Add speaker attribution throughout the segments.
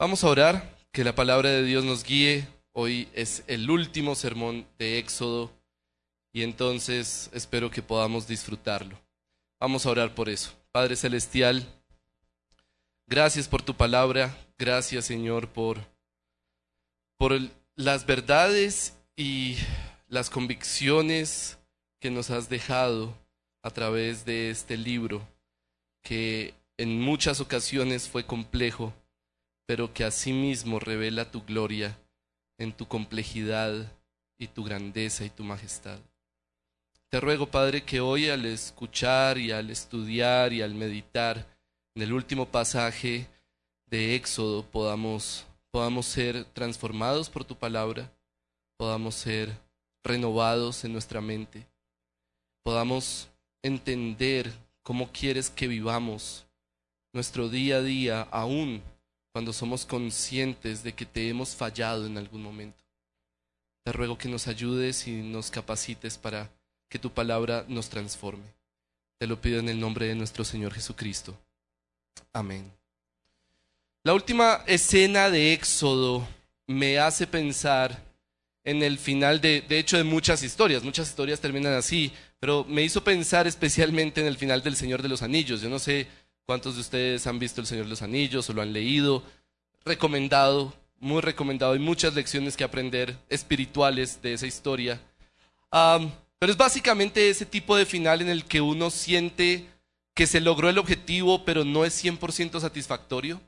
Speaker 1: Vamos a orar, que la palabra de Dios nos guíe. Hoy es el último sermón de Éxodo y entonces espero que podamos disfrutarlo. Vamos a orar por eso. Padre Celestial, gracias por tu palabra, gracias Señor por, por las verdades y las convicciones que nos has dejado a través de este libro, que en muchas ocasiones fue complejo, pero que asimismo revela tu gloria en tu complejidad y tu grandeza y tu majestad. Te ruego, Padre, que hoy al escuchar y al estudiar y al meditar en el último pasaje de Éxodo podamos, podamos ser transformados por tu palabra, podamos ser renovados en nuestra mente, podamos entender cómo quieres que vivamos nuestro día a día, aún cuando somos conscientes de que te hemos fallado en algún momento. Te ruego que nos ayudes y nos capacites para que tu palabra nos transforme. Te lo pido en el nombre de nuestro Señor Jesucristo. Amén. La última escena de Éxodo me hace pensar en el final de, de hecho, de muchas historias. Muchas historias terminan así, pero me hizo pensar especialmente en el final del Señor de los Anillos. Yo no sé cuántos de ustedes han visto El Señor de los Anillos o lo han leído. Recomendado, muy recomendado. Hay muchas lecciones que aprender espirituales de esa historia. pero es básicamente ese tipo de final en el que uno siente que se logró el objetivo, pero no es 100% satisfactorio.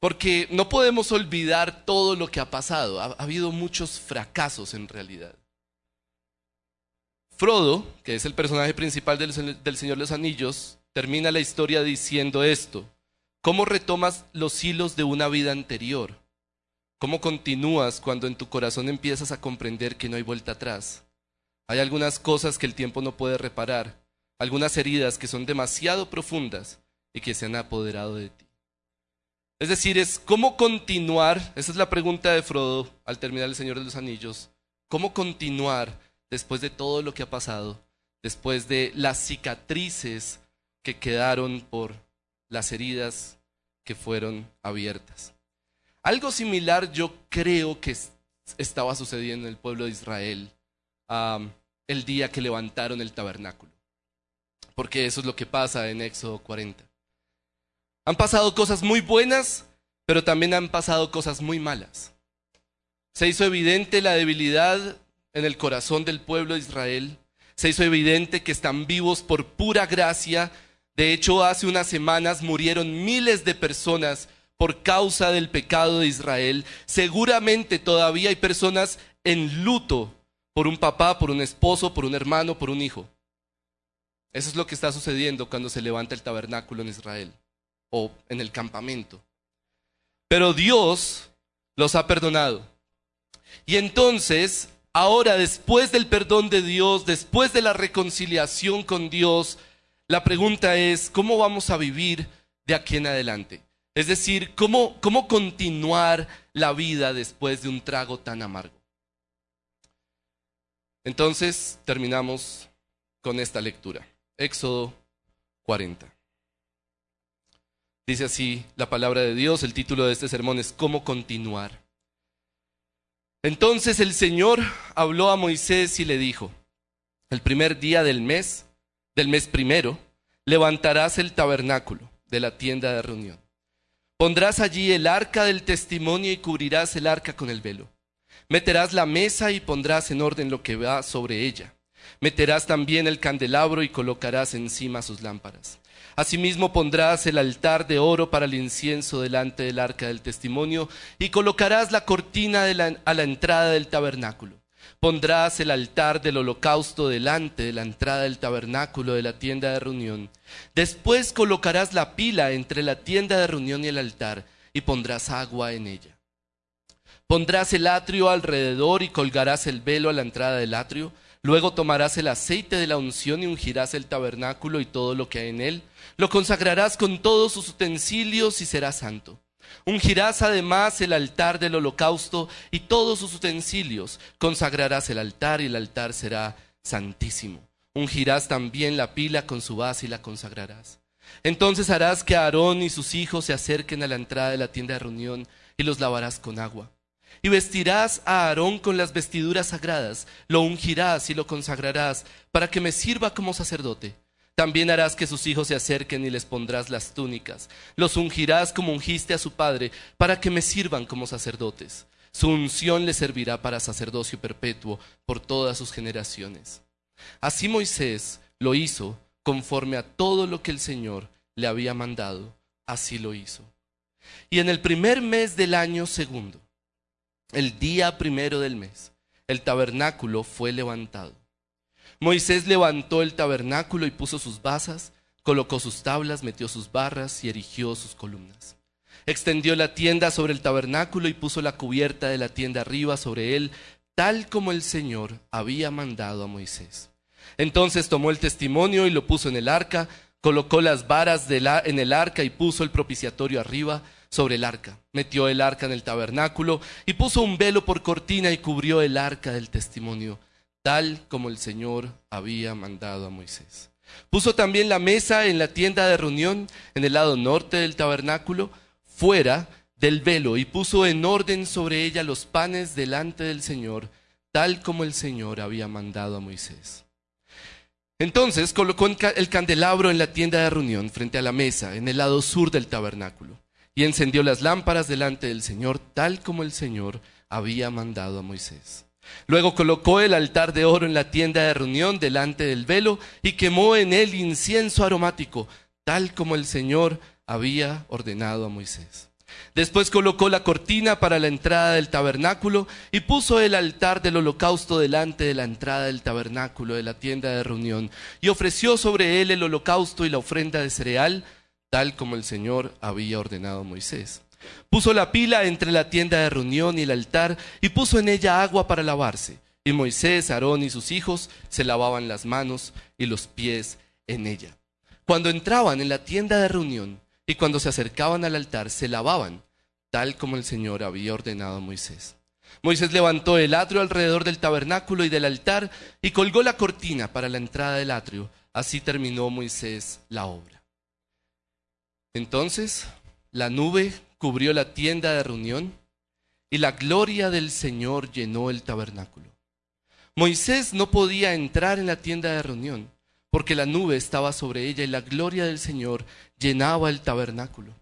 Speaker 1: Porque no podemos olvidar todo lo que ha pasado. Ha, habido muchos fracasos en realidad. Frodo, que es el personaje principal del, del Señor de los Anillos, termina la historia diciendo esto. ¿Cómo retomas los hilos de una vida anterior? ¿Cómo continúas cuando en tu corazón empiezas a comprender que no hay vuelta atrás? Hay algunas cosas que el tiempo no puede reparar, algunas heridas que son demasiado profundas y que se han apoderado de ti. Es decir, es cómo continuar, esa es la pregunta de Frodo al terminar El Señor de los Anillos, cómo continuar después de todo lo que ha pasado, después de las cicatrices que quedaron por las heridas que fueron abiertas. Algo similar yo creo que estaba sucediendo en el pueblo de Israel el día que levantaron el tabernáculo, porque eso es lo que pasa en Éxodo 40. Han pasado cosas muy buenas, pero también han pasado cosas muy malas. Se hizo evidente la debilidad en el corazón del pueblo de Israel. Se hizo evidente que están vivos por pura gracia. De hecho, hace unas semanas murieron miles de personas por causa del pecado de Israel. Seguramente todavía hay personas en luto por un papá, por un esposo, por un hermano, por un hijo. Eso es lo que está sucediendo cuando se levanta el tabernáculo en Israel o en el campamento. Pero Dios los ha perdonado. Y entonces, ahora después del perdón de Dios, después de la reconciliación con Dios, la pregunta es, ¿cómo vamos a vivir de aquí en adelante? Es decir, ¿cómo, cómo continuar la vida después de un trago tan amargo? Entonces, terminamos con esta lectura. Éxodo 40. Dice así la palabra de Dios, el título de este sermón es ¿Cómo continuar? Entonces el Señor habló a Moisés y le dijo, el primer día del mes, del mes primero, levantarás el tabernáculo de la tienda de reunión. Pondrás allí el arca del testimonio y cubrirás el arca con el velo. Meterás la mesa y pondrás en orden lo que va sobre ella. Meterás también el candelabro y colocarás encima sus lámparas. Asimismo pondrás el altar de oro para el incienso delante del arca del testimonio y colocarás la cortina a la entrada del tabernáculo. Pondrás el altar del holocausto delante de la entrada del tabernáculo de la tienda de reunión. Después colocarás la pila entre la tienda de reunión y el altar y pondrás agua en ella. Pondrás el atrio alrededor y colgarás el velo a la entrada del atrio. Luego tomarás el aceite de la unción y ungirás el tabernáculo y todo lo que hay en él lo consagrarás con todos sus utensilios y será santo. Ungirás además el altar del holocausto y todos sus utensilios. Consagrarás el altar y el altar será santísimo. Ungirás también la pila con su base y la consagrarás. Entonces harás que Aarón y sus hijos se acerquen a la entrada de la tienda de reunión y los lavarás con agua. Y vestirás a Aarón con las vestiduras sagradas, lo ungirás y lo consagrarás para que me sirva como sacerdote. También harás que sus hijos se acerquen y les pondrás las túnicas. Los ungirás como ungiste a su padre, para que me sirvan como sacerdotes. Su unción les servirá para sacerdocio perpetuo por todas sus generaciones. Así Moisés lo hizo conforme a todo lo que el Señor le había mandado, así lo hizo. Y en el primer mes del año segundo, el día primero del mes, el tabernáculo fue levantado. Moisés levantó el tabernáculo y puso sus basas, colocó sus tablas, metió sus barras y erigió sus columnas. Extendió la tienda sobre el tabernáculo y puso la cubierta de la tienda arriba sobre él, tal como el Señor había mandado a Moisés. Entonces tomó el testimonio y lo puso en el arca, colocó las varas en el arca y puso el propiciatorio arriba sobre el arca. Metió el arca en el tabernáculo y puso un velo por cortina y cubrió el arca del testimonio, tal como el Señor había mandado a Moisés. Puso también la mesa en la tienda de reunión en el lado norte del tabernáculo, fuera del velo, y puso en orden sobre ella los panes delante del Señor, tal como el Señor había mandado a Moisés. Entonces colocó el candelabro en la tienda de reunión frente a la mesa, en el lado sur del tabernáculo, y encendió las lámparas delante del Señor, tal como el Señor había mandado a Moisés. Luego colocó el altar de oro en la tienda de reunión delante del velo y quemó en él incienso aromático, tal como el Señor había ordenado a Moisés. Después colocó la cortina para la entrada del tabernáculo y puso el altar del holocausto delante de la entrada del tabernáculo de la tienda de reunión y ofreció sobre él el holocausto y la ofrenda de cereal, tal como el Señor había ordenado a Moisés. Puso la pila entre la tienda de reunión y el altar y puso en ella agua para lavarse. Y Moisés, Aarón y sus hijos se lavaban las manos y los pies en ella. Cuando entraban en la tienda de reunión, y cuando se acercaban al altar se lavaban, tal como el Señor había ordenado a Moisés. Moisés levantó el atrio alrededor del tabernáculo y del altar y colgó la cortina para la entrada del atrio. Así terminó Moisés la obra. Entonces la nube cubrió la tienda de reunión y la gloria del Señor llenó el tabernáculo. Moisés no podía entrar en la tienda de reunión porque la nube estaba sobre ella y la gloria del Señor llenaba el tabernáculo.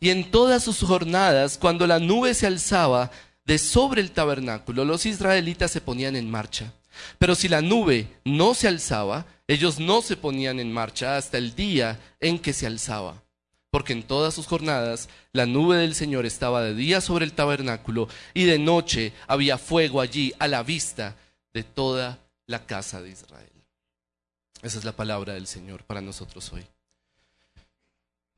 Speaker 1: Y en todas sus jornadas, cuando la nube se alzaba de sobre el tabernáculo, los israelitas se ponían en marcha. Pero si la nube no se alzaba, ellos no se ponían en marcha hasta el día en que se alzaba. Porque en todas sus jornadas la nube del Señor estaba de día sobre el tabernáculo y de noche había fuego allí a la vista de toda la casa de Israel. Esa es la palabra del Señor para nosotros hoy.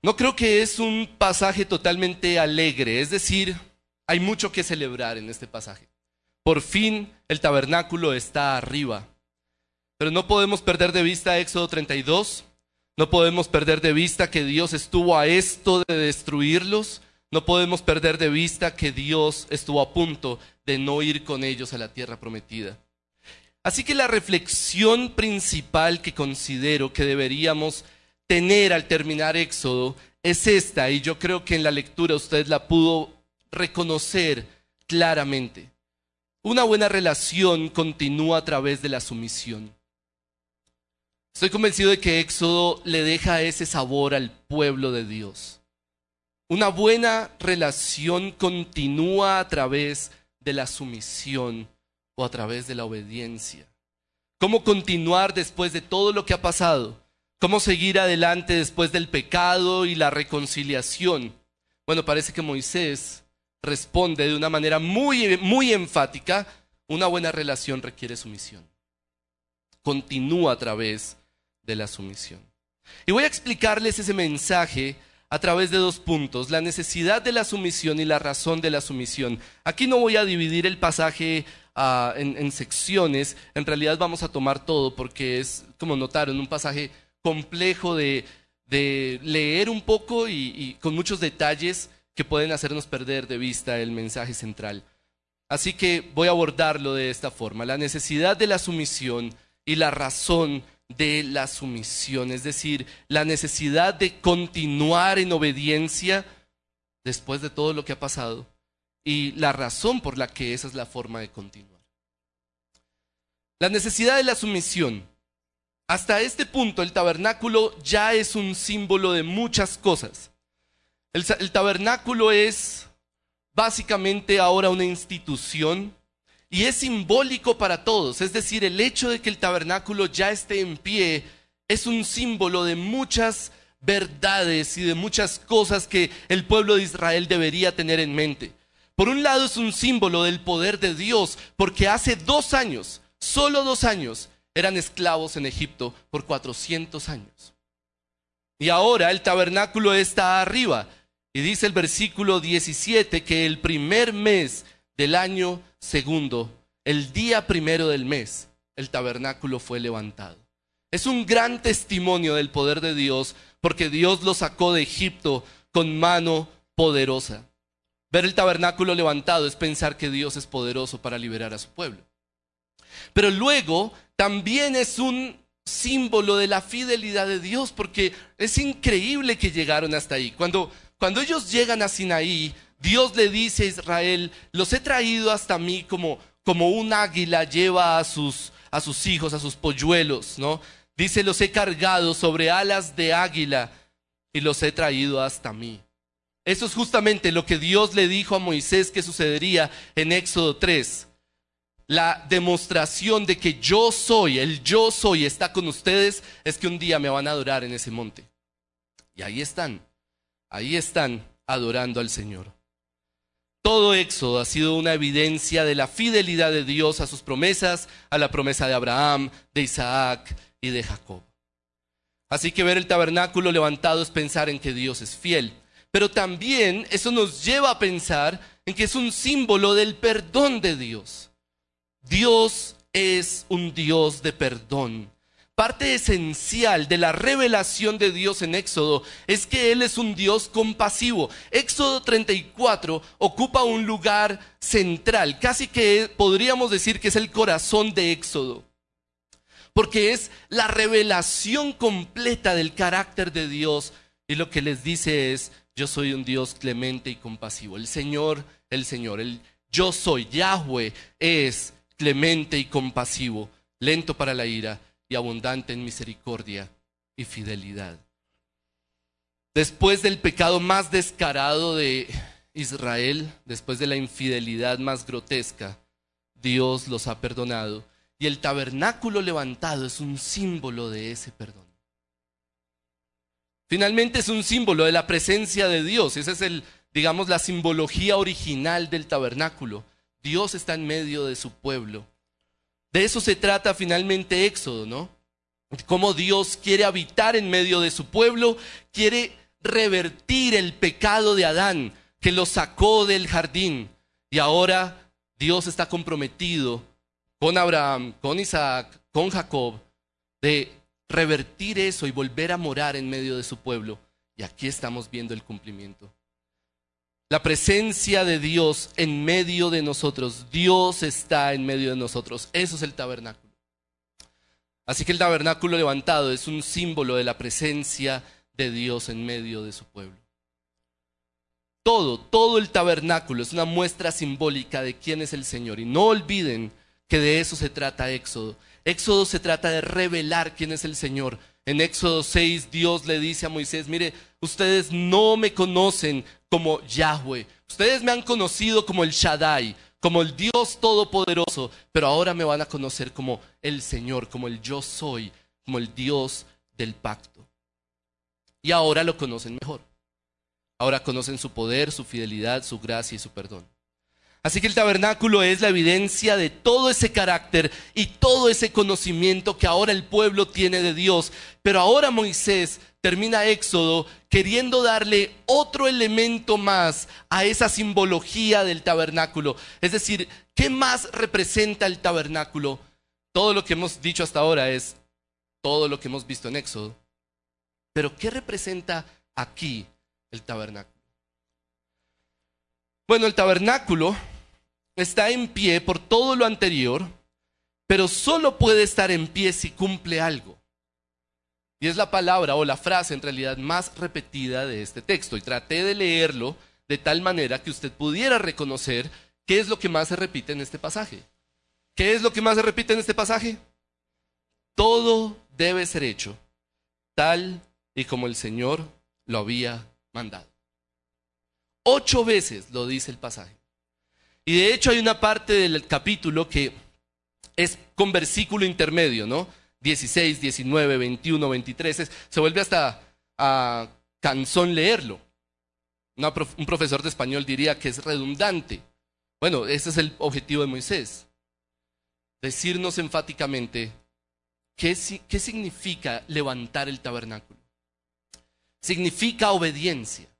Speaker 1: No creo que es un pasaje totalmente alegre, es decir, hay mucho que celebrar en este pasaje. Por fin el tabernáculo está arriba. Pero no podemos perder de vista Éxodo 32, no podemos perder de vista que Dios estuvo a esto de destruirlos, no podemos perder de vista que Dios estuvo a punto de no ir con ellos a la tierra prometida. Así que la reflexión principal que considero que deberíamos tener al terminar Éxodo es esta, y yo creo que en la lectura usted la pudo reconocer claramente. Una buena relación continúa a través de la sumisión. Estoy convencido de que Éxodo le deja ese sabor al pueblo de Dios. Una buena relación continúa a través de la sumisión o a través de la obediencia. ¿Cómo continuar después de todo lo que ha pasado? ¿Cómo seguir adelante después del pecado y la reconciliación? Bueno, parece que Moisés responde de una manera muy, muy enfática, una buena relación requiere sumisión. Continúa a través de la sumisión. Y voy a explicarles ese mensaje a través de dos puntos, la necesidad de la sumisión y la razón de la sumisión. Aquí no voy a dividir el pasaje ah, en, secciones, en realidad vamos a tomar todo porque es, como notaron, un pasaje complejo de, leer un poco y, con muchos detalles que pueden hacernos perder de vista el mensaje central. Así que voy a abordarlo de esta forma, la necesidad de la sumisión y la razón de la sumisión, es decir, la necesidad de continuar en obediencia después de todo lo que ha pasado y la razón por la que esa es la forma de continuar. La necesidad de la sumisión. Hasta este punto el tabernáculo ya es un símbolo de muchas cosas. El, el tabernáculo es básicamente ahora una institución y es simbólico para todos. Es decir, el hecho de que el tabernáculo ya esté en pie es un símbolo de muchas verdades y de muchas cosas que el pueblo de Israel debería tener en mente. Por un lado es un símbolo del poder de Dios, porque hace dos años, solo dos años, eran esclavos en Egipto por 400 años. Y ahora el tabernáculo está arriba. Y dice el versículo 17 que el primer mes del año segundo, el día primero del mes, el tabernáculo fue levantado. Es un gran testimonio del poder de Dios porque Dios lo sacó de Egipto con mano poderosa. Ver el tabernáculo levantado es pensar que Dios es poderoso para liberar a su pueblo. Pero luego también es un símbolo de la fidelidad de Dios porque es increíble que llegaron hasta ahí. Cuando, cuando ellos llegan a Sinaí, Dios le dice a Israel, los he traído hasta mí como, como un águila lleva a sus, a sus hijos, a sus polluelos, ¿no? Dice, los he cargado sobre alas de águila y los he traído hasta mí. Eso es justamente lo que Dios le dijo a Moisés que sucedería en Éxodo 3. La demostración de que yo soy, el yo soy está con ustedes, es que un día me van a adorar en ese monte. Y ahí están, ahí están adorando al Señor. Todo Éxodo ha sido una evidencia de la fidelidad de Dios a sus promesas, a la promesa de Abraham, de Isaac y de Jacob. Así que ver el tabernáculo levantado es pensar en que Dios es fiel. Pero también eso nos lleva a pensar en que es un símbolo del perdón de Dios. Dios es un Dios de perdón. Parte esencial de la revelación de Dios en Éxodo es que Él es un Dios compasivo. Éxodo 34 ocupa un lugar central, casi que podríamos decir que es el corazón de Éxodo, porque es la revelación completa del carácter de Dios y lo que les dice es, yo soy un Dios clemente y compasivo. El Señor, el Señor, el yo soy, Yahweh es clemente y compasivo, lento para la ira y abundante en misericordia y fidelidad. Después del pecado más descarado de Israel, después de la infidelidad más grotesca, Dios los ha perdonado y el tabernáculo levantado es un símbolo de ese perdón. Finalmente es un símbolo de la presencia de Dios, esa es el digamos la simbología original del tabernáculo. Dios está en medio de su pueblo de eso se trata finalmente Éxodo, ¿no? Cómo Dios quiere habitar en medio de su pueblo, quiere revertir el pecado de Adán que lo sacó del jardín. Y ahora Dios está comprometido con Abraham, con Isaac, con Jacob, de revertir eso y volver a morar en medio de su pueblo. Y aquí estamos viendo el cumplimiento la presencia de Dios en medio de nosotros. Dios está en medio de nosotros. Eso es el tabernáculo. Así que el tabernáculo levantado es un símbolo de la presencia de Dios en medio de su pueblo. Todo, todo el tabernáculo es una muestra simbólica de quién es el Señor. Y no olviden que de eso se trata Éxodo. Éxodo se trata de revelar quién es el Señor. En Éxodo 6 Dios le dice a Moisés, mire, ustedes no me conocen como Yahweh. Ustedes me han conocido como el Shaddai, como el Dios Todopoderoso, pero ahora me van a conocer como el Señor, como el yo soy, como el Dios del pacto. Y ahora lo conocen mejor. Ahora conocen su poder, su fidelidad, su gracia y su perdón. Así que el tabernáculo es la evidencia de todo ese carácter y todo ese conocimiento que ahora el pueblo tiene de Dios. Pero ahora Moisés termina Éxodo queriendo darle otro elemento más a esa simbología del tabernáculo. Es decir, ¿qué más representa el tabernáculo? Todo lo que hemos dicho hasta ahora es todo lo que hemos visto en Éxodo. Pero ¿qué representa aquí el tabernáculo? Bueno, el tabernáculo está en pie por todo lo anterior, pero solo puede estar en pie si cumple algo. Y es la palabra o la frase en realidad más repetida de este texto. Y traté de leerlo de tal manera que usted pudiera reconocer qué es lo que más se repite en este pasaje. ¿Qué es lo que más se repite en este pasaje? Todo debe ser hecho tal y como el Señor lo había mandado. Ocho veces lo dice el pasaje. Y de hecho hay una parte del capítulo que es con versículo intermedio, ¿no? 16, 19, 21, 23. se vuelve hasta a cansón leerlo. un profesor de español diría que es redundante. Bueno, ese es el objetivo de Moisés. Decirnos enfáticamente qué significa levantar el tabernáculo. Significa obediencia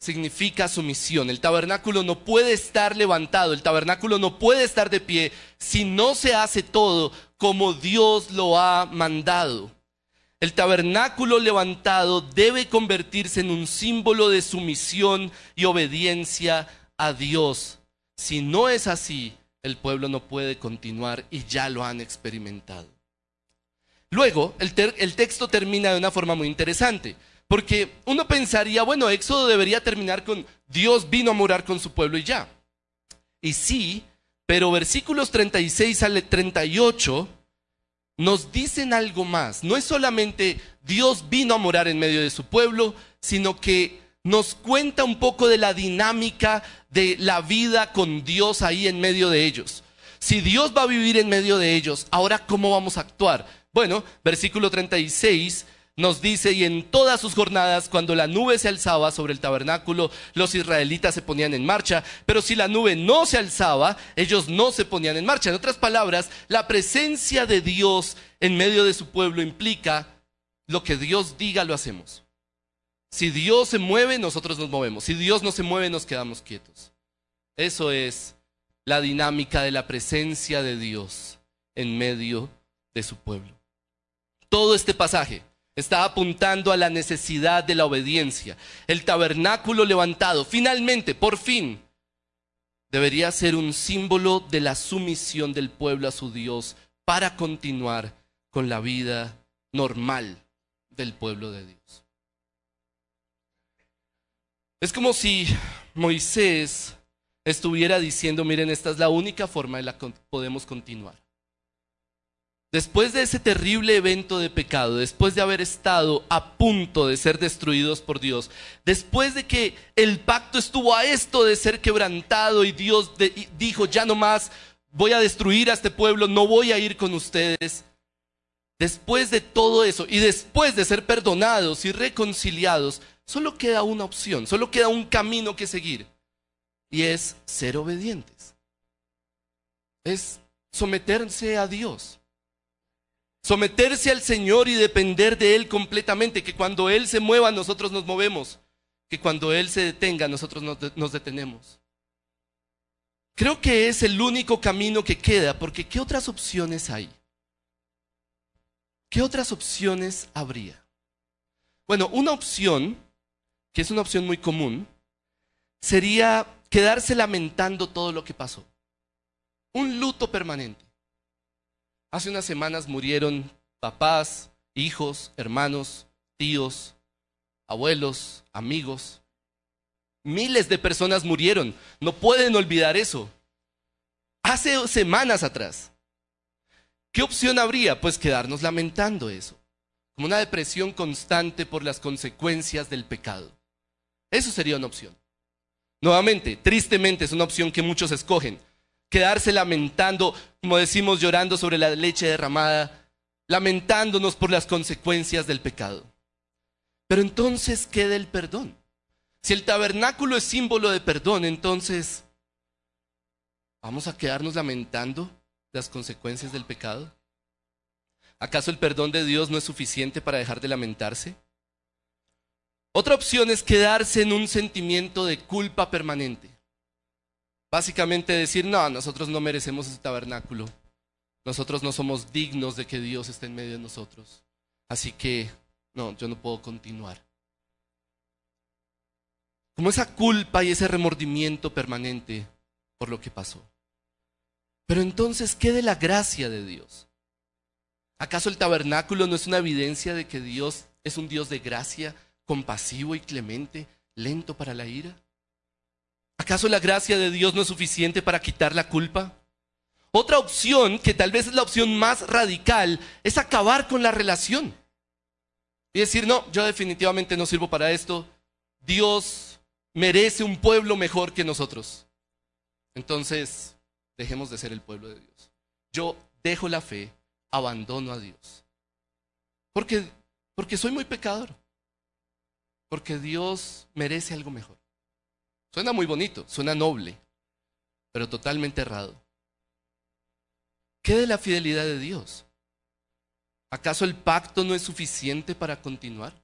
Speaker 1: significa sumisión. El tabernáculo no puede estar levantado, el tabernáculo no puede estar de pie si no se hace todo como Dios lo ha mandado. El tabernáculo levantado debe convertirse en un símbolo de sumisión y obediencia a Dios. Si no es así, el pueblo no puede continuar y ya lo han experimentado. Luego, el, texto termina de una forma muy interesante. Porque uno pensaría, bueno, Éxodo debería terminar con Dios vino a morar con su pueblo y ya. Y sí, pero versículos 36 al 38 nos dicen algo más. No es solamente Dios vino a morar en medio de su pueblo, sino que nos cuenta un poco de la dinámica de la vida con Dios ahí en medio de ellos. Si Dios va a vivir en medio de ellos, ahora ¿cómo vamos a actuar? Bueno, versículo 36 nos dice, y en todas sus jornadas, cuando la nube se alzaba sobre el tabernáculo, los israelitas se ponían en marcha, pero si la nube no se alzaba, ellos no se ponían en marcha. En otras palabras, la presencia de Dios en medio de su pueblo implica lo que Dios diga, lo hacemos. Si Dios se mueve, nosotros nos movemos. Si Dios no se mueve, nos quedamos quietos. Eso es la dinámica de la presencia de Dios en medio de su pueblo. Todo este pasaje Está apuntando a la necesidad de la obediencia. El tabernáculo levantado, finalmente, por fin, debería ser un símbolo de la sumisión del pueblo a su Dios para continuar con la vida normal del pueblo de Dios. Es como si Moisés estuviera diciendo, miren, esta es la única forma en la que podemos continuar. Después de ese terrible evento de pecado, después de haber estado a punto de ser destruidos por Dios, después de que el pacto estuvo a esto de ser quebrantado y Dios dijo, ya no más, voy a destruir a este pueblo, no voy a ir con ustedes. Después de todo eso y después de ser perdonados y reconciliados, solo queda una opción, solo queda un camino que seguir y es ser obedientes. Es someterse a Dios. Someterse al Señor y depender de Él completamente, que cuando Él se mueva nosotros nos movemos, que cuando Él se detenga nosotros nos detenemos. Creo que es el único camino que queda, porque ¿qué otras opciones hay? ¿Qué otras opciones habría? Bueno, una opción, que es una opción muy común, sería quedarse lamentando todo lo que pasó. Un luto permanente. Hace unas semanas murieron papás, hijos, hermanos, tíos, abuelos, amigos. Miles de personas murieron. No pueden olvidar eso. Hace semanas atrás. ¿Qué opción habría? Pues quedarnos lamentando eso. Como una depresión constante por las consecuencias del pecado. Eso sería una opción. Nuevamente, tristemente es una opción que muchos escogen quedarse lamentando, como decimos, llorando sobre la leche derramada, lamentándonos por las consecuencias del pecado. Pero entonces queda el perdón. Si el tabernáculo es símbolo de perdón, entonces, ¿vamos a quedarnos lamentando las consecuencias del pecado? ¿Acaso el perdón de Dios no es suficiente para dejar de lamentarse? Otra opción es quedarse en un sentimiento de culpa permanente. Básicamente decir, no, nosotros no merecemos ese tabernáculo. Nosotros no somos dignos de que Dios esté en medio de nosotros. Así que, no, yo no puedo continuar. Como esa culpa y ese remordimiento permanente por lo que pasó. Pero entonces, ¿qué de la gracia de Dios? ¿Acaso el tabernáculo no es una evidencia de que Dios es un Dios de gracia, compasivo y clemente, lento para la ira? ¿Acaso la gracia de Dios no es suficiente para quitar la culpa? Otra opción, que tal vez es la opción más radical, es acabar con la relación. Y decir, no, yo definitivamente no sirvo para esto. Dios merece un pueblo mejor que nosotros. Entonces, dejemos de ser el pueblo de Dios. Yo dejo la fe, abandono a Dios. Porque, porque soy muy pecador. Porque Dios merece algo mejor. Suena muy bonito, suena noble, pero totalmente errado. ¿Qué de la fidelidad de Dios? ¿Acaso el pacto no es suficiente para continuar?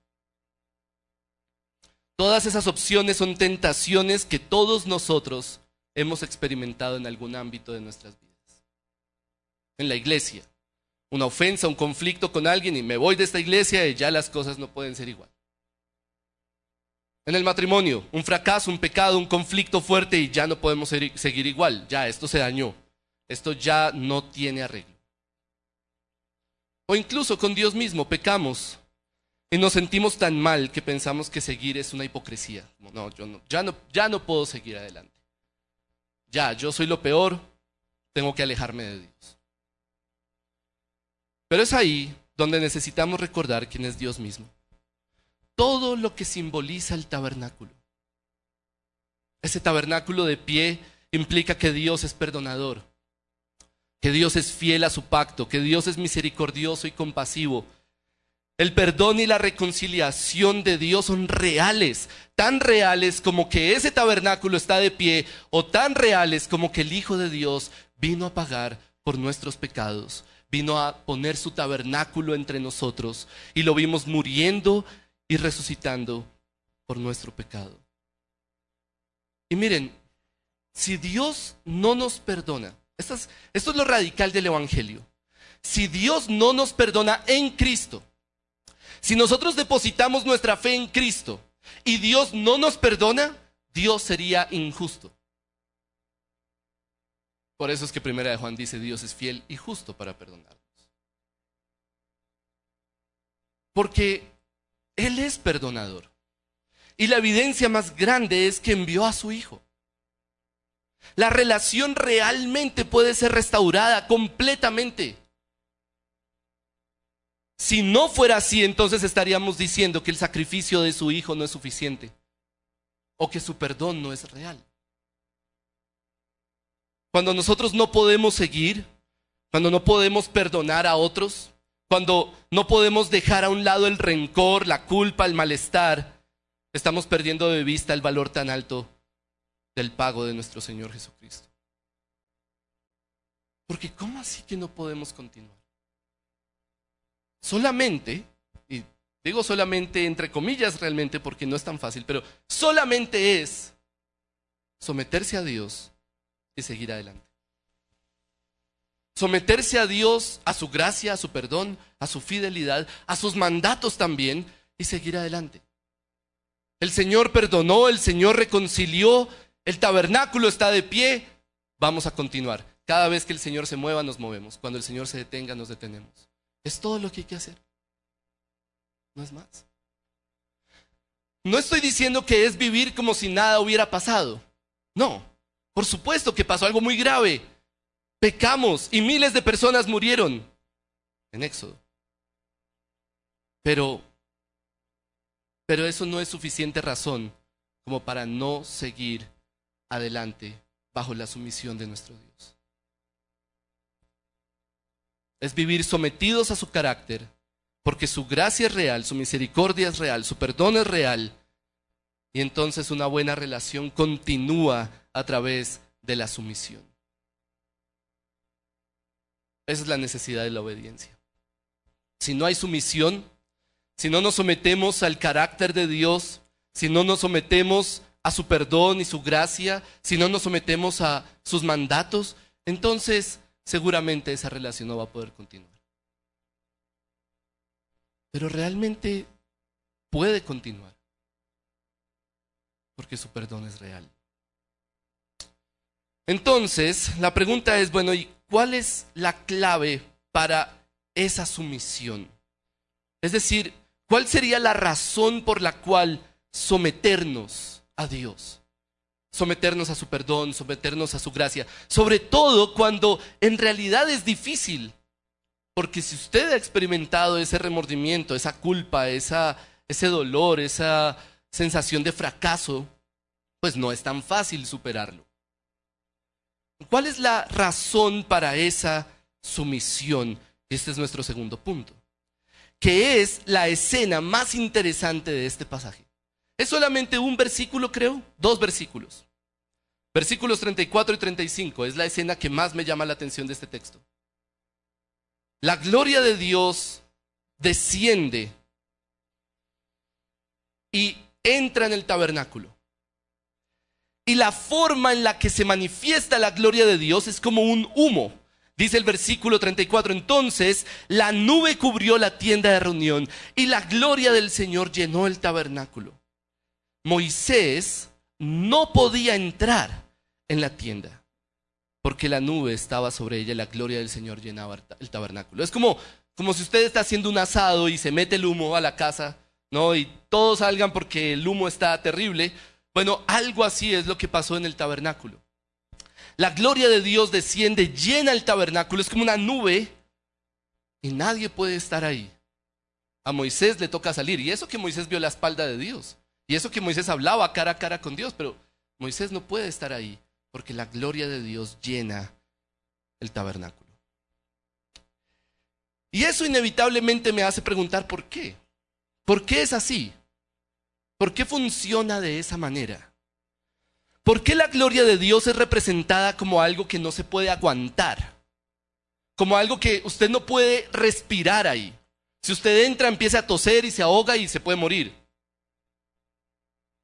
Speaker 1: Todas esas opciones son tentaciones que todos nosotros hemos experimentado en algún ámbito de nuestras vidas. En la iglesia, una ofensa, un conflicto con alguien y me voy de esta iglesia y ya las cosas no pueden ser igual. En el matrimonio, un fracaso, un pecado, un conflicto fuerte y ya no podemos seguir igual. Ya, esto se dañó. Esto ya no tiene arreglo. O incluso con Dios mismo pecamos y nos sentimos tan mal que pensamos que seguir es una hipocresía. No, yo no, ya, no, ya no puedo seguir adelante. Ya, yo soy lo peor, tengo que alejarme de Dios. Pero es ahí donde necesitamos recordar quién es Dios mismo. Todo lo que simboliza el tabernáculo. Ese tabernáculo de pie implica que Dios es perdonador, que Dios es fiel a su pacto, que Dios es misericordioso y compasivo. El perdón y la reconciliación de Dios son reales, tan reales como que ese tabernáculo está de pie o tan reales como que el Hijo de Dios vino a pagar por nuestros pecados, vino a poner su tabernáculo entre nosotros y lo vimos muriendo y resucitando por nuestro pecado. Y miren, si Dios no nos perdona, esto es, lo radical del Evangelio. Si Dios no nos perdona en Cristo, si nosotros depositamos nuestra fe en Cristo y Dios no nos perdona, Dios sería injusto. Por eso es que Primera de Juan dice, Dios es fiel y justo para perdonarnos. Porque Él es perdonador. Y la evidencia más grande es que envió a su Hijo. La relación realmente puede ser restaurada completamente. Si no fuera así, entonces estaríamos diciendo que el sacrificio de su hijo no es suficiente o que su perdón no es real. Cuando nosotros no podemos seguir, cuando no podemos perdonar a otros, cuando no podemos dejar a un lado el rencor, la culpa, el malestar, estamos perdiendo de vista el valor tan alto del pago de nuestro Señor Jesucristo. Porque ¿cómo así que no podemos continuar? Solamente, y digo solamente entre comillas realmente porque no es tan fácil, pero solamente es someterse a Dios y seguir adelante. Someterse a Dios, a su gracia, a su perdón, a su fidelidad, a sus mandatos también y seguir adelante. El Señor perdonó, el Señor reconcilió, el tabernáculo está de pie, vamos a continuar. Cada vez que el Señor se mueva, nos movemos. Cuando el Señor se detenga, nos detenemos. Es todo lo que hay que hacer. No es más. No estoy diciendo que es vivir como si nada hubiera pasado. No. Por supuesto que pasó algo muy grave. Pecamos y miles de personas murieron en Éxodo. Pero, pero eso no es suficiente razón como para no seguir adelante bajo la sumisión de nuestro Dios. Es vivir sometidos a su carácter, porque su gracia es real, su misericordia es real, su perdón es real, y entonces una buena relación continúa a través de la sumisión. Esa es la necesidad de la obediencia. Si no hay sumisión, si no nos sometemos al carácter de Dios, si no nos sometemos a su perdón y su gracia, si no nos sometemos a sus mandatos, entonces seguramente esa relación no va a poder continuar. Pero realmente puede continuar, porque su perdón es real. Entonces, la pregunta es, bueno, ¿y cuál es la clave para esa sumisión? Es decir, ¿cuál sería la razón por la cual someternos a Dios? Someternos a su perdón, someternos a su gracia. Sobre todo cuando en realidad es difícil. Porque si usted ha experimentado ese remordimiento, esa culpa, esa, ese dolor, esa sensación de fracaso, pues no es tan fácil superarlo. ¿Cuál es la razón para esa sumisión? Este es nuestro segundo punto, que es la escena más interesante de este pasaje. Es solamente un versículo, creo, dos versículos. Versículos 34 y 35 es la escena que más me llama la atención de este texto. La gloria de Dios desciende y entra en el tabernáculo. Y la forma en la que se manifiesta la gloria de Dios es como un humo. Dice el versículo 34, entonces la nube cubrió la tienda de reunión y la gloria del Señor llenó el tabernáculo. Moisés no podía entrar en la tienda porque la nube estaba sobre ella y la gloria del Señor llenaba el tabernáculo. Es como, como si usted está haciendo un asado y se mete el humo a la casa, ¿no? Y todos salgan porque el humo está terrible bueno, algo así es lo que pasó en el tabernáculo. La gloria de Dios desciende, llena el tabernáculo, es como una nube y nadie puede estar ahí. A Moisés le toca salir y eso que Moisés vio la espalda de Dios y eso que Moisés hablaba cara a cara con Dios, pero Moisés no puede estar ahí porque la gloria de Dios llena el tabernáculo. Y eso inevitablemente me hace preguntar por qué. ¿Por qué es así? ¿Por qué funciona de esa manera? ¿Por qué la gloria de Dios es representada como algo que no se puede aguantar? Como algo que usted no puede respirar ahí. Si usted entra, empieza a toser y se ahoga y se puede morir.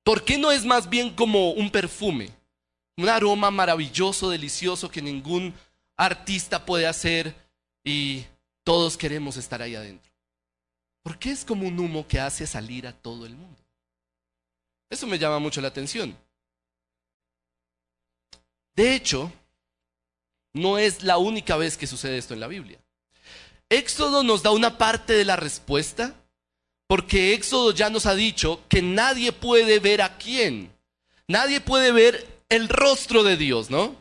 Speaker 1: ¿Por qué no es más bien como un perfume? Un aroma maravilloso, delicioso que ningún artista puede hacer y todos queremos estar ahí adentro. ¿Por qué es como un humo que hace salir a todo el mundo? Eso me llama mucho la atención. De hecho, no es la única vez que sucede esto en la Biblia. Éxodo nos da una parte de la respuesta, porque Éxodo ya nos ha dicho que nadie puede ver a quién. Nadie puede ver el rostro de Dios, ¿no?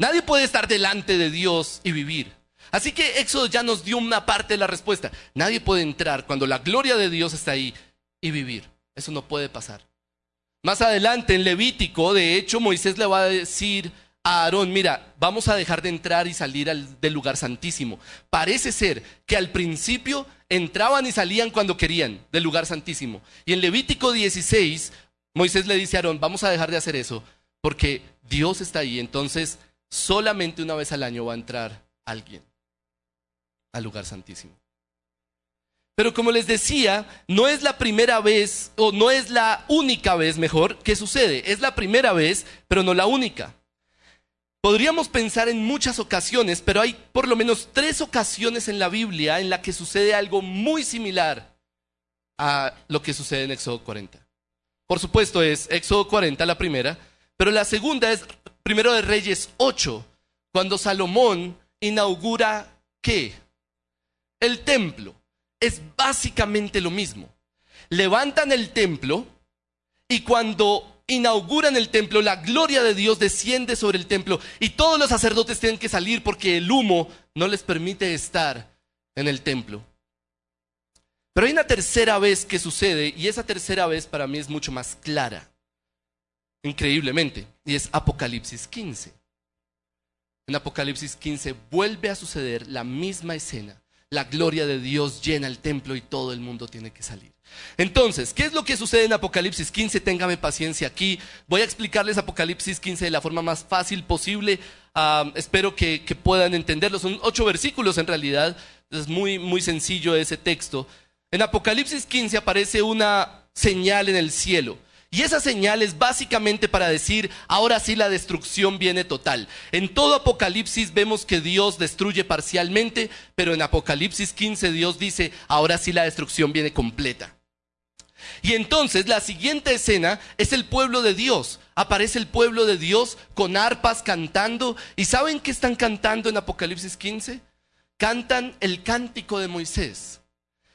Speaker 1: Nadie puede estar delante de Dios y vivir. Así que Éxodo ya nos dio una parte de la respuesta. Nadie puede entrar cuando la gloria de Dios está ahí y vivir. Eso no puede pasar. Más adelante en Levítico, de hecho, Moisés le va a decir a Aarón, mira, vamos a dejar de entrar y salir del lugar santísimo. Parece ser que al principio entraban y salían cuando querían del lugar santísimo. Y en Levítico 16, Moisés le dice a Aarón, vamos a dejar de hacer eso, porque Dios está ahí, entonces solamente una vez al año va a entrar alguien al lugar santísimo. Pero como les decía, no es la primera vez, o no es la única vez, mejor, que sucede. Es la primera vez, pero no la única. Podríamos pensar en muchas ocasiones, pero hay por lo menos tres ocasiones en la Biblia en la que sucede algo muy similar a lo que sucede en Éxodo 40. Por supuesto es Éxodo 40 la primera, pero la segunda es primero de Reyes 8, cuando Salomón inaugura ¿qué? El templo es básicamente lo mismo. Levantan el templo y cuando inauguran el templo, la gloria de Dios desciende sobre el templo y todos los sacerdotes tienen que salir porque el humo no les permite estar en el templo. Pero hay una tercera vez que sucede y esa tercera vez para mí es mucho más clara, increíblemente, y es Apocalipsis 15. En Apocalipsis 15 vuelve a suceder la misma escena la gloria de Dios llena el templo y todo el mundo tiene que salir. Entonces, ¿qué es lo que sucede en Apocalipsis 15? Téngame paciencia aquí. Voy a explicarles Apocalipsis 15 de la forma más fácil posible. espero que, que, puedan entenderlo. Son ocho versículos en realidad. Es muy, muy sencillo ese texto. En Apocalipsis 15 aparece una señal en el cielo. Y esa señal es básicamente para decir, ahora sí la destrucción viene total. En todo Apocalipsis vemos que Dios destruye parcialmente, pero en Apocalipsis 15 Dios dice, ahora sí la destrucción viene completa. Y entonces la siguiente escena es el pueblo de Dios. Aparece el pueblo de Dios con arpas cantando. ¿Y saben qué están cantando en Apocalipsis 15? cantan el cántico de Moisés.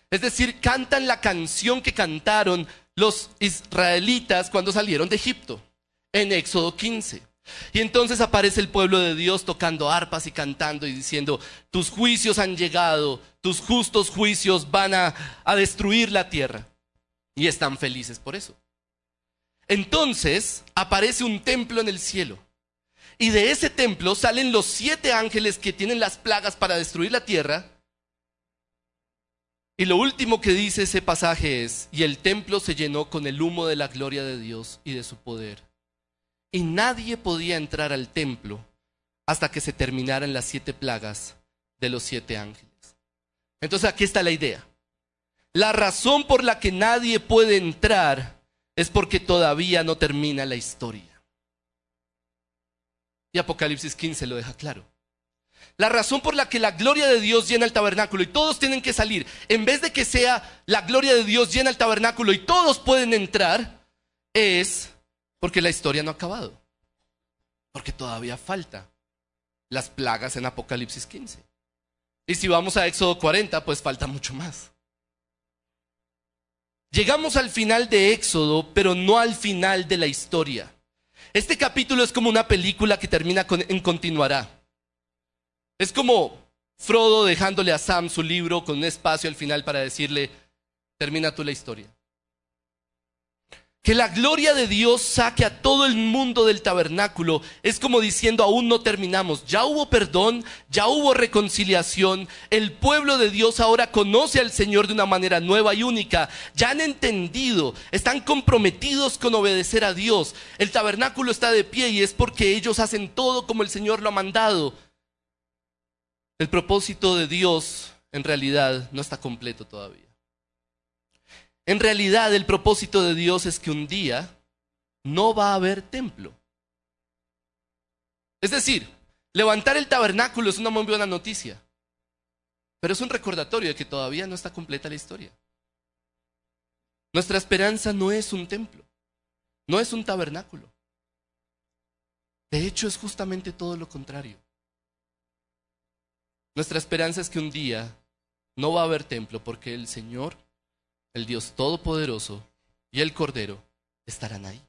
Speaker 1: Es decir, cantan la canción que cantaron los israelitas cuando salieron de Egipto, en Éxodo 15. Y entonces aparece el pueblo de Dios tocando arpas y cantando y diciendo, tus juicios han llegado, tus justos juicios van a, a destruir la tierra. Y están felices por eso. Entonces aparece un templo en el cielo. Y de ese templo salen los siete ángeles que tienen las plagas para destruir la tierra. Y lo último que dice ese pasaje es, y el templo se llenó con el humo de la gloria de Dios y de su poder y nadie podía entrar al templo hasta que se terminaran las siete plagas de los siete ángeles. Entonces aquí está la idea. La razón por la que nadie puede entrar es porque todavía no termina la historia. Y Apocalipsis 15 lo deja claro. La razón por la que la gloria de Dios llena el tabernáculo y todos tienen que salir, en vez de que sea la gloria de Dios llena el tabernáculo y todos pueden entrar, es porque la historia no ha acabado. Porque todavía falta las plagas en Apocalipsis 15. Y si vamos a Éxodo 40, pues falta mucho más. Llegamos al final de Éxodo, pero no al final de la historia. Este capítulo es como una película que termina en continuará. Es como Frodo dejándole a Sam su libro con un espacio al final para decirle, termina tú la historia. Que la gloria de Dios saque a todo el mundo del tabernáculo es como diciendo, aún no terminamos, ya hubo perdón, ya hubo reconciliación, el pueblo de Dios ahora conoce al Señor de una manera nueva y única, ya han entendido, están comprometidos con obedecer a Dios, el tabernáculo está de pie y es porque ellos hacen todo como el Señor lo ha mandado. El propósito de Dios en realidad no está completo todavía. En realidad el propósito de Dios es que un día no va a haber templo. Es decir, levantar el tabernáculo es una muy buena noticia, pero es un recordatorio de que todavía no está completa la historia. Nuestra esperanza no es un templo, no es un tabernáculo. De hecho, es justamente todo lo contrario. Nuestra esperanza es que un día no va a haber templo porque el Señor el Dios Todopoderoso y el Cordero estarán ahí.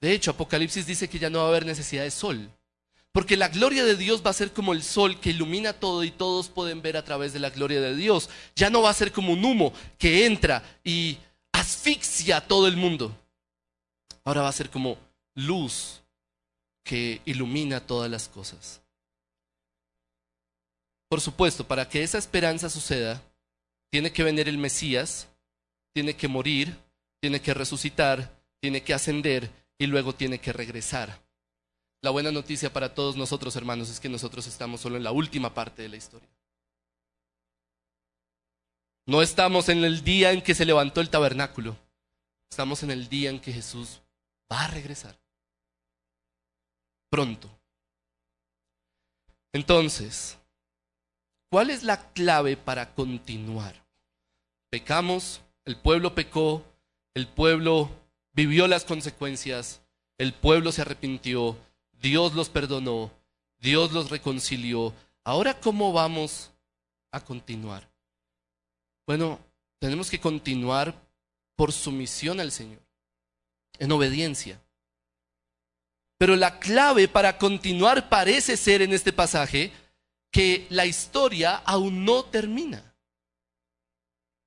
Speaker 1: De hecho, Apocalipsis dice que ya no va a haber necesidad de sol, porque la gloria de Dios va a ser como el sol que ilumina todo y todos pueden ver a través de la gloria de Dios. Ya no va a ser como un humo que entra y asfixia a todo el mundo. Ahora va a ser como luz que ilumina todas las cosas. Por supuesto, para que esa esperanza suceda, tiene que venir el Mesías, tiene que morir, tiene que resucitar, tiene que ascender y luego tiene que regresar. La buena noticia para todos nosotros, hermanos, es que nosotros estamos solo en la última parte de la historia. No estamos en el día en que se levantó el tabernáculo, estamos en el día en que Jesús va a regresar. Pronto. Entonces, ¿cuál es la clave para continuar? Pecamos, el pueblo pecó, el pueblo vivió las consecuencias, el pueblo se arrepintió, Dios los perdonó, Dios los reconcilió. Ahora, ¿cómo vamos a continuar? Bueno, tenemos que continuar por sumisión al Señor, en obediencia. Pero la clave para continuar parece ser en este pasaje que la historia aún no termina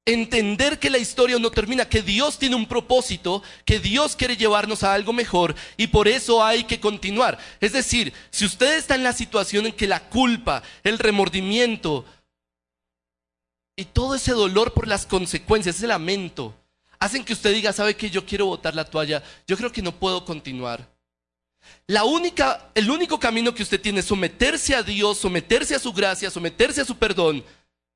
Speaker 1: entender que la historia no termina, que Dios tiene un propósito, que Dios quiere llevarnos a algo mejor y por eso hay que continuar. Es decir, si usted está en la situación en que la culpa, el remordimiento y todo ese dolor por las consecuencias, ese lamento, hacen que usted diga, ¿sabe que yo quiero botar la toalla? Yo creo que no puedo continuar. La única, el único camino que usted tiene es someterse a Dios, someterse a su gracia, someterse a su perdón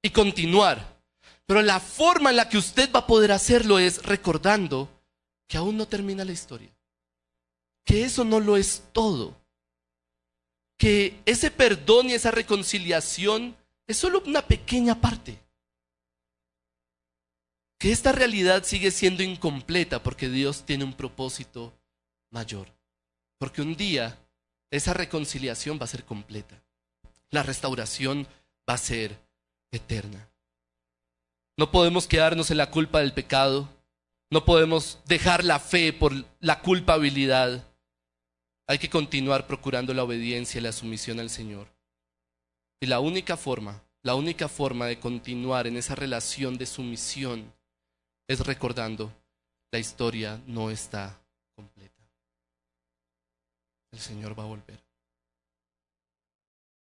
Speaker 1: y continuar. Pero la forma en la que usted va a poder hacerlo es recordando que aún no termina la historia. Que eso no lo es todo. Que ese perdón y esa reconciliación es solo una pequeña parte. Que esta realidad sigue siendo incompleta porque Dios tiene un propósito mayor. Porque un día esa reconciliación va a ser completa. la restauración va a ser eterna. No podemos quedarnos en la culpa del pecado, no podemos dejar la fe por la culpabilidad. Hay que continuar procurando la obediencia y la sumisión al Señor. Y la única forma, la única forma de continuar en esa relación de sumisión es recordando, la historia no está. El Señor va a volver.